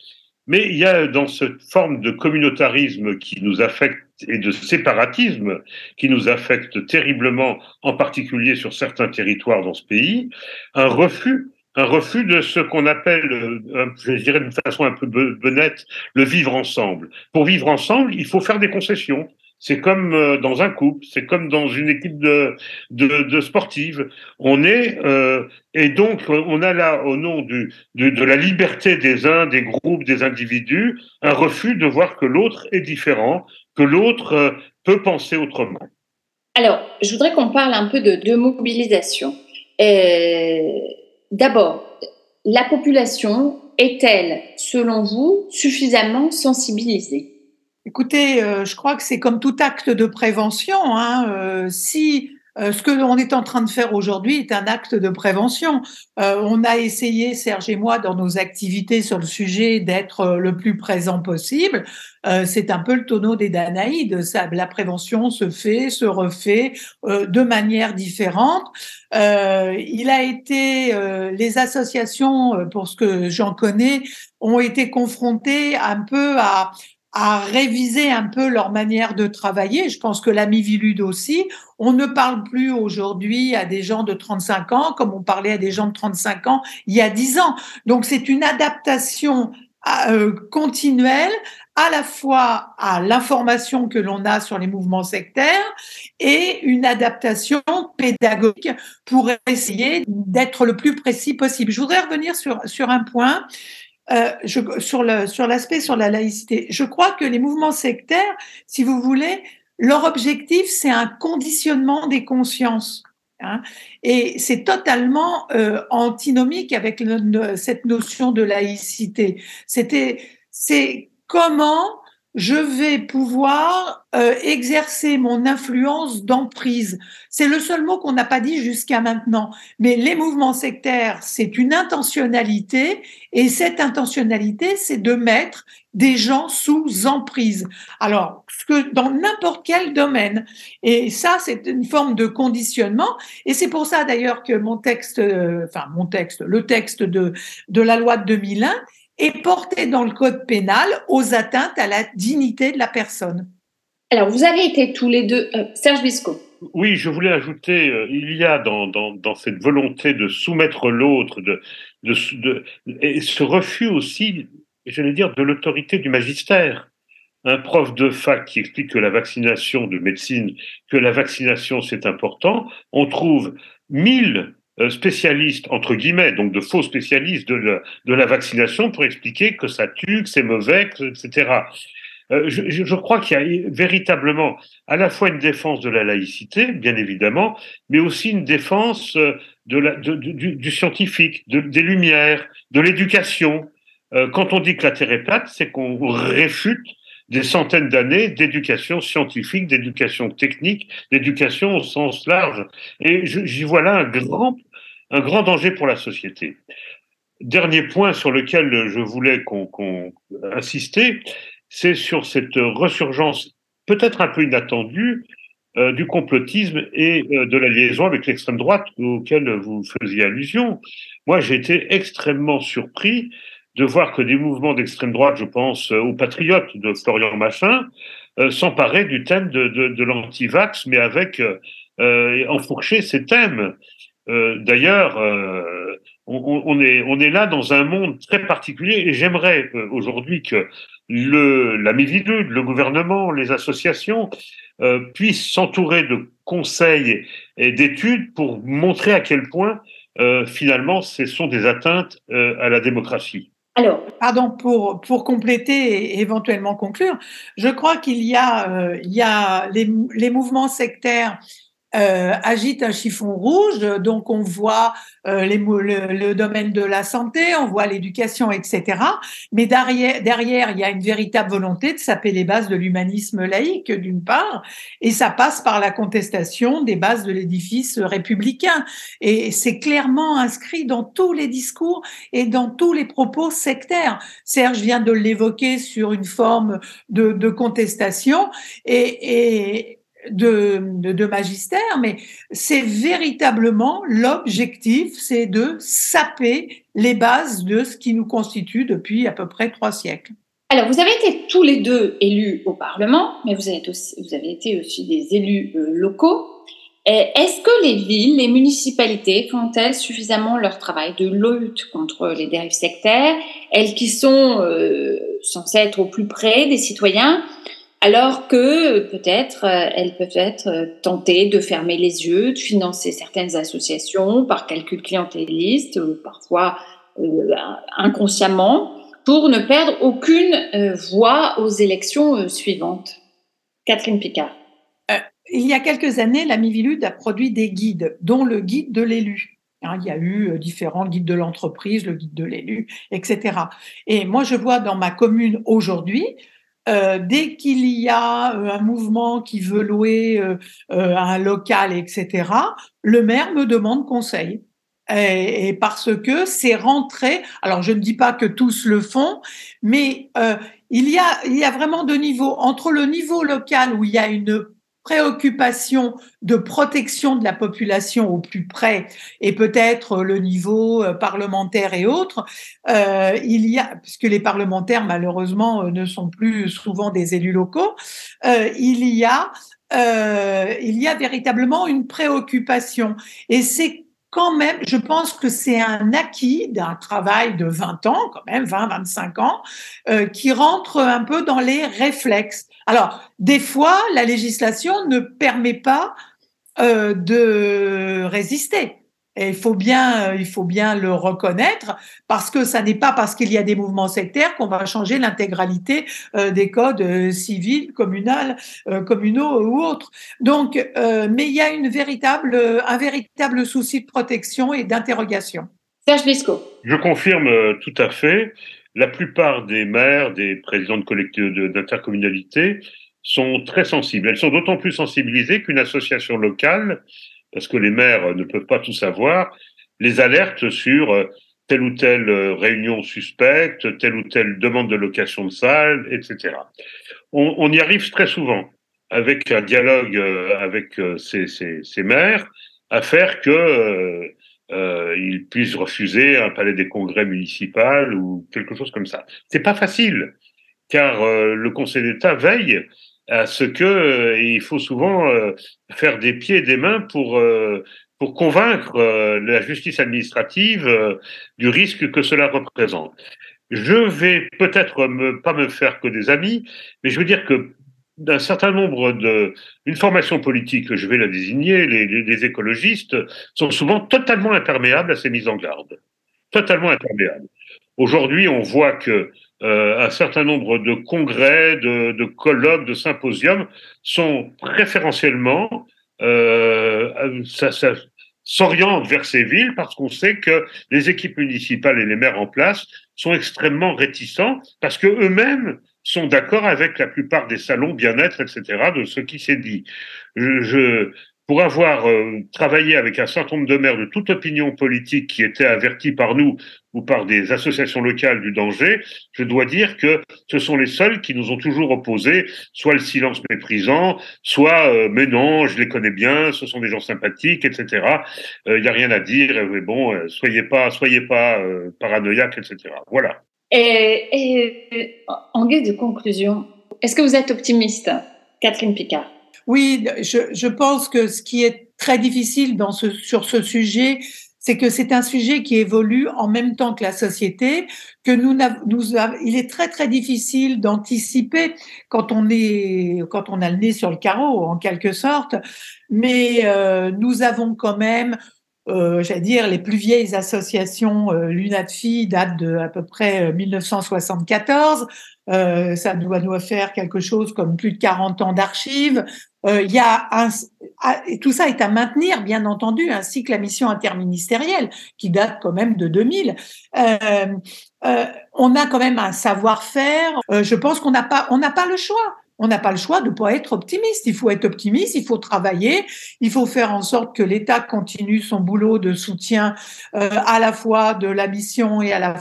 mais il y a dans cette forme de communautarisme qui nous affecte et de séparatisme qui nous affecte terriblement, en particulier sur certains territoires dans ce pays, un refus un refus de ce qu'on appelle, euh, je dirais d'une façon un peu benette, le vivre ensemble. Pour vivre ensemble, il faut faire des concessions. C'est comme euh, dans un couple, c'est comme dans une équipe de, de, de sportive. On est euh, et donc on a là, au nom de, la liberté des uns, des groupes, des individus, un refus de voir que l'autre est différent, que l'autre euh, peut penser autrement. Alors, je voudrais qu'on parle un peu de, mobilisation. D'abord, la population est-elle, selon vous, suffisamment sensibilisée? Écoutez, euh, je crois que c'est comme tout acte de prévention. Hein, euh, si euh, ce que l'on est en train de faire aujourd'hui est un acte de prévention. On a essayé, Serge et moi, dans nos activités sur le sujet, d'être le plus présent possible. C'est un peu le tonneau des Danaïdes. La prévention se fait, se refait de manière différente. il a été, les associations, pour ce que j'en connais, ont été confrontées un peu à à réviser un peu leur manière de travailler. Je pense que l'ami Vilude aussi. On ne parle plus aujourd'hui à des gens de 35 ans comme on parlait à des gens de 35 ans il y a 10 ans. Donc c'est une adaptation euh, continuelle à la fois à l'information que l'on a sur les mouvements sectaires et une adaptation pédagogique pour essayer d'être le plus précis possible. Je voudrais revenir sur, sur un point euh, je, sur le sur l'aspect sur la laïcité. Je crois que les mouvements sectaires, si vous voulez, leur objectif c'est un conditionnement des consciences. Hein, et c'est totalement euh, antinomique avec le, cette notion de laïcité. C'était c'est comment je vais pouvoir euh, exercer mon influence d'emprise. C'est le seul mot qu'on n'a pas dit jusqu'à maintenant. Mais les mouvements sectaires, c'est une intentionnalité et cette intentionnalité, c'est de mettre des gens sous emprise. Alors, que dans n'importe quel domaine. Et ça, c'est une forme de conditionnement. Et c'est pour ça d'ailleurs que mon texte, euh, enfin mon texte, le texte de, de la loi de 2001 est porté dans le code pénal aux atteintes à la dignité de la personne. Alors, vous avez été tous les deux, euh, Serge Bisco. Oui, je voulais ajouter, euh, il y a dans, dans, dans, cette volonté de soumettre l'autre, de, de, de, et ce refus aussi, j'allais dire, de l'autorité du magistère. Un prof de fac qui explique que la vaccination de médecine, que la vaccination c'est important, on trouve mille spécialistes, entre guillemets, donc de faux spécialistes de de la vaccination pour expliquer que ça tue, que c'est mauvais, etc. Euh, je, crois qu'il y a véritablement à la fois une défense de la laïcité, bien évidemment, mais aussi une défense euh, de la, du, scientifique, des lumières, de l'éducation. Euh, quand on dit que la Terre est plate, c'est qu'on réfute des centaines d'années d'éducation scientifique, d'éducation technique, d'éducation au sens large. Et j'y vois là un grand, un grand danger pour la société. Dernier point sur lequel je voulais qu'on insister, c'est sur cette resurgence peut-être un peu inattendue euh, du complotisme et euh, de la liaison avec l'extrême droite auquel vous faisiez allusion. Moi, j'ai été extrêmement surpris de voir que des mouvements d'extrême droite, je pense euh, aux patriotes de Florian Machin, s'emparaient du thème de, de, de l'anti-vax, mais avec enfourcher ces thèmes. D'ailleurs, on, on, est, on est là dans un monde très particulier et j'aimerais aujourd'hui que le, la Mivilude, le gouvernement, les associations euh, puissent s'entourer de conseils et d'études pour montrer à quel point euh, finalement ce sont des atteintes euh, à la démocratie. Alors, pardon, pour, pour compléter et éventuellement conclure, je crois qu'il y a, il y a les, les mouvements sectaires euh, agite un chiffon rouge. Donc, on voit euh, les, le, le, domaine de la santé, on voit l'éducation, etc. Mais derrière, derrière, il y a une véritable volonté de saper les bases de l'humanisme laïque, d'une part, et ça passe par la contestation des bases de l'édifice républicain. Et c'est clairement inscrit dans tous les discours et dans tous les propos sectaires. Serge vient de l'évoquer sur une forme de, de contestation et, et de, de, magistère, mais c'est véritablement l'objectif, c'est de saper les bases de ce qui nous constitue depuis à peu près trois siècles. Alors, vous avez été tous les deux élus au Parlement, mais vous avez, aussi, avez été aussi des élus euh, locaux. Est-ce que les villes, les municipalités font-elles suffisamment leur travail de lutte contre les dérives sectaires, elles qui sont euh, censées être au plus près des citoyens? Alors que peut-être euh, elles peuvent être euh, tentées de fermer les yeux, de financer certaines associations par calcul clientéliste, parfois euh, inconsciemment, pour ne perdre aucune voix aux élections suivantes. Catherine Picard. il y a quelques années, la Mivilude a produit des guides, dont le guide de l'élu. Hein, il y a eu différents guides de l'entreprise, le guide de l'élu, etc. Et moi, je vois dans ma commune aujourd'hui euh, dès qu'il y a euh, un mouvement qui veut louer euh, un local, etc., le maire me demande conseil. Et, parce que c'est rentré. Alors, je ne dis pas que tous le font, mais il y a il y a vraiment deux niveaux entre le niveau local où il y a une préoccupation de protection de la population au plus près et peut-être le niveau euh, parlementaire et autres, euh, il y a, puisque les parlementaires malheureusement euh, ne sont plus souvent des élus locaux, il y a il y a véritablement une préoccupation. Et c'est quand même, je pense que c'est un acquis d'un travail de 20 ans, quand même, 20, 25 ans, euh, qui rentre un peu dans les réflexes. Alors, des fois, la législation ne permet pas euh, de résister. Et il faut bien, il faut bien le reconnaître parce que ça n'est pas parce qu'il y a des mouvements sectaires qu'on va changer l'intégralité euh, des codes euh, civils, communaux, euh, communaux ou autres. Donc, mais il y a une véritable, un véritable souci de protection et d'interrogation. Serge Bisco. Je confirme tout à fait. La plupart des maires, des présidents de collectivités d'intercommunalité sont très sensibles. Elles sont d'autant plus sensibilisées qu'une association locale parce que les maires ne peuvent pas tout savoir, les alertes sur euh, telle ou telle euh, réunion suspecte, telle ou telle demande de location de salle, etc. On, y arrive très souvent avec un dialogue euh, avec ces, maires à faire que euh, ils puissent refuser un palais des congrès municipal ou quelque chose comme ça. C'est pas facile, car le Conseil d'État veille à ce que euh, il faut souvent euh, faire des pieds et des mains pour euh, pour convaincre la justice administrative du risque que cela représente. Je vais peut-être me, pas me faire que des amis, mais je veux dire que d'un certain nombre de une formation politique, je vais la désigner, les, écologistes sont souvent totalement imperméables à ces mises en garde, totalement imperméables. Aujourd'hui, on voit que euh, un certain nombre de congrès, de, colloques, de symposiums sont préférentiellement, euh, ça, ça, s'orientent vers ces villes parce qu'on sait que les équipes municipales et les maires en place sont extrêmement réticents parce que eux-mêmes sont d'accord avec la plupart des salons bien-être, etc., de ce qui s'est dit. Pour avoir euh, travaillé avec un certain nombre de maires de toute opinion politique qui étaient avertis par nous ou par des associations locales du danger, je dois dire que ce sont les seuls qui nous ont toujours opposé soit le silence méprisant, soit euh, mais non, je les connais bien, ce sont des gens sympathiques, etc. Il euh, n'y a rien à dire, mais bon, soyez pas, soyez pas paranoïaques, etc. Voilà. Et, et en guise de conclusion, est-ce que vous êtes optimiste, Catherine Picard? Oui, je, je, pense que ce qui est très difficile dans ce, sur ce sujet, c'est que c'est un sujet qui évolue en même temps que la société, que nous, nous il est très très difficile d'anticiper quand on est quand on a le nez sur le carreau en quelque sorte, mais euh, nous avons quand même euh, j'allais dire, les plus vieilles associations euh, Lunatfi datent de à peu près 1974. Euh, euh, ça doit nous faire quelque chose comme plus de 40 ans d'archives. Euh, il y a un, ah, tout ça est à maintenir, bien entendu, ainsi que la mission interministérielle qui date quand même de 2000. on a quand même un savoir-faire. je pense qu'on n'a pas, on n'a pas le choix on n'a pas le choix de ne pas être optimiste. Il faut être optimiste, il faut travailler, il faut faire en sorte que l'État continue son boulot de soutien euh, à la fois de la mission et à la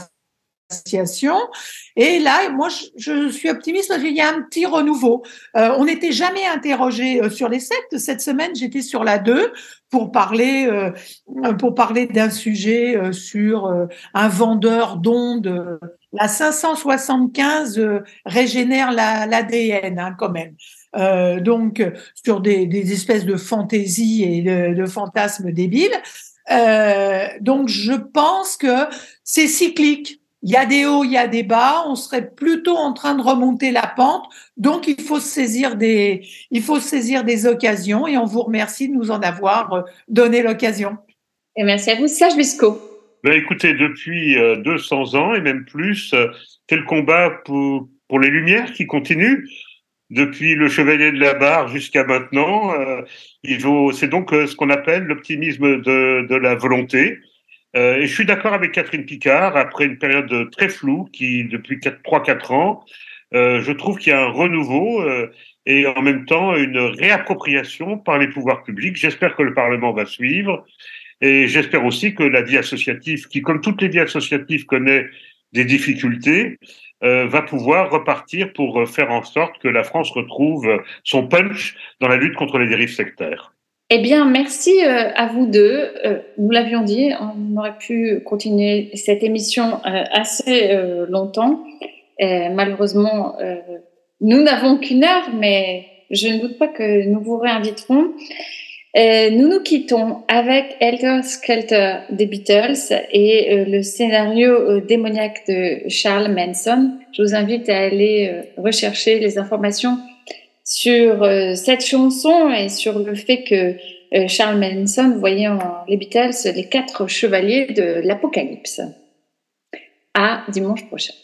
Et là, moi, je, suis optimiste parce qu'il y a un petit renouveau. Euh, on n'était jamais interrogé euh, sur les sectes. Cette semaine, j'étais sur la 2 pour parler euh, pour parler d'un sujet euh, sur euh, un vendeur d'ondes. La 575 euh, régénère l'ADN la, hein, quand même. donc sur des, des, espèces de fantaisies et de, de fantasmes débiles. donc je pense que c'est cyclique il y a des hauts, il y a des bas, on serait plutôt en train de remonter la pente. Donc, il faut saisir des, il faut saisir des occasions et on vous remercie de nous en avoir euh, donné l'occasion. Et merci à vous, Serge Visco. Ben, écoutez, depuis 200 euh, ans et même plus, euh, quel combat pour, pour les Lumières qui continue depuis le Chevalier de la Barre jusqu'à maintenant. il faut, c'est donc ce qu'on appelle l'optimisme de, de la volonté. Euh, et je suis d'accord avec Catherine Picard, après une période très floue qui, depuis 3-4 ans, euh, je trouve qu'il y a un renouveau euh, et en même temps une réappropriation par les pouvoirs publics. J'espère que le Parlement va suivre et j'espère aussi que la vie associative, qui comme toutes les vies associatives connaît des difficultés, va pouvoir repartir pour faire en sorte que la France retrouve son punch dans la lutte contre les dérives sectaires. Eh bien, merci euh, à vous deux. Euh, nous l'avions dit, on aurait pu continuer cette émission euh, assez longtemps. malheureusement, nous n'avons qu'une heure, mais je ne doute pas que nous vous réinviterons. nous nous quittons avec Helter Skelter des Beatles et le scénario démoniaque de Charles Manson. Je vous invite à aller rechercher les informations sur euh, cette chanson et sur le fait que euh, Charles Manson voyait en les Beatles les quatre chevaliers de l'Apocalypse. À dimanche prochain.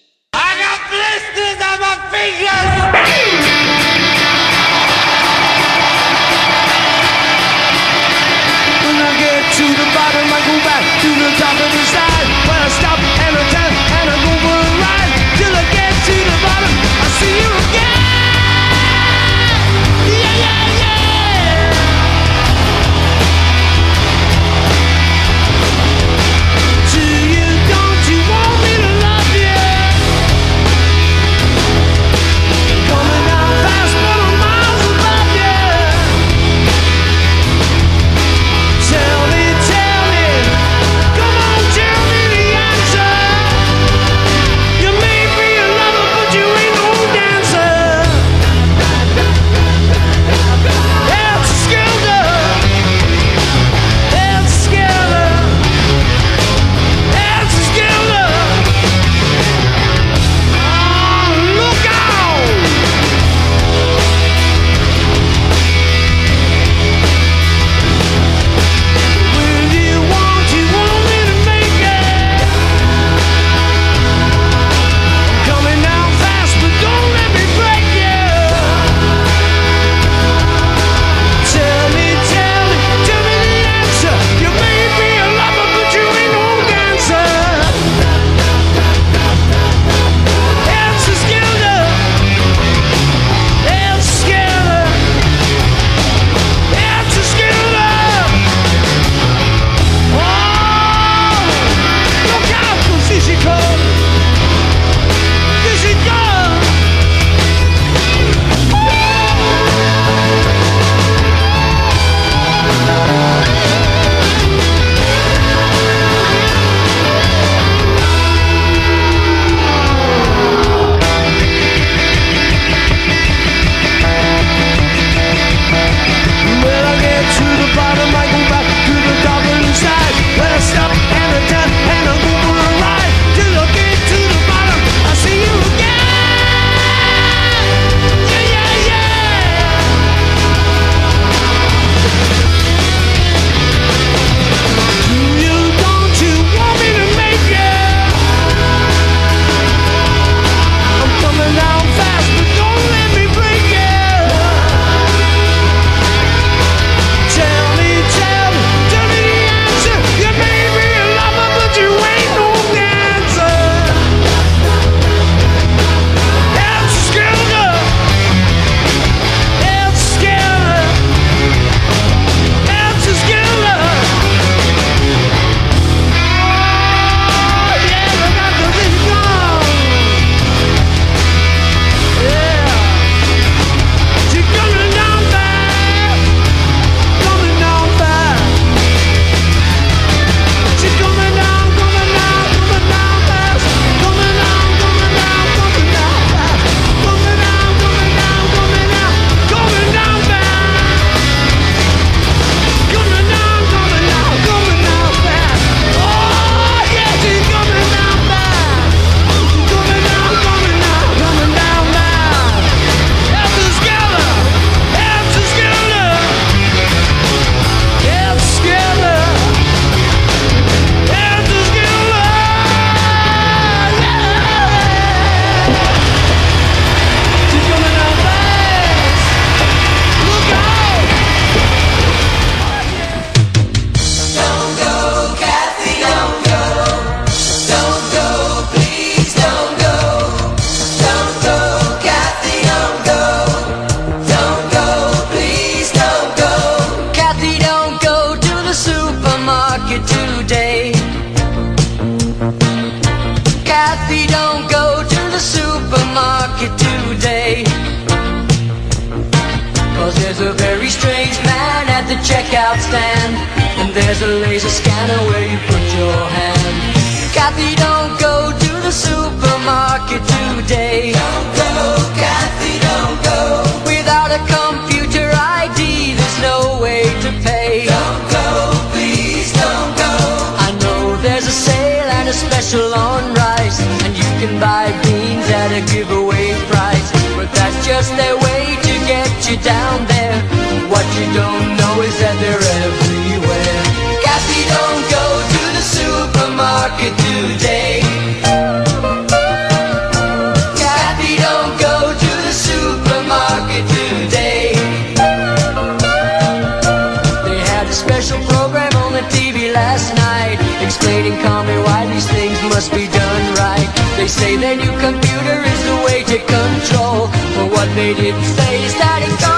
What they didn't say is that it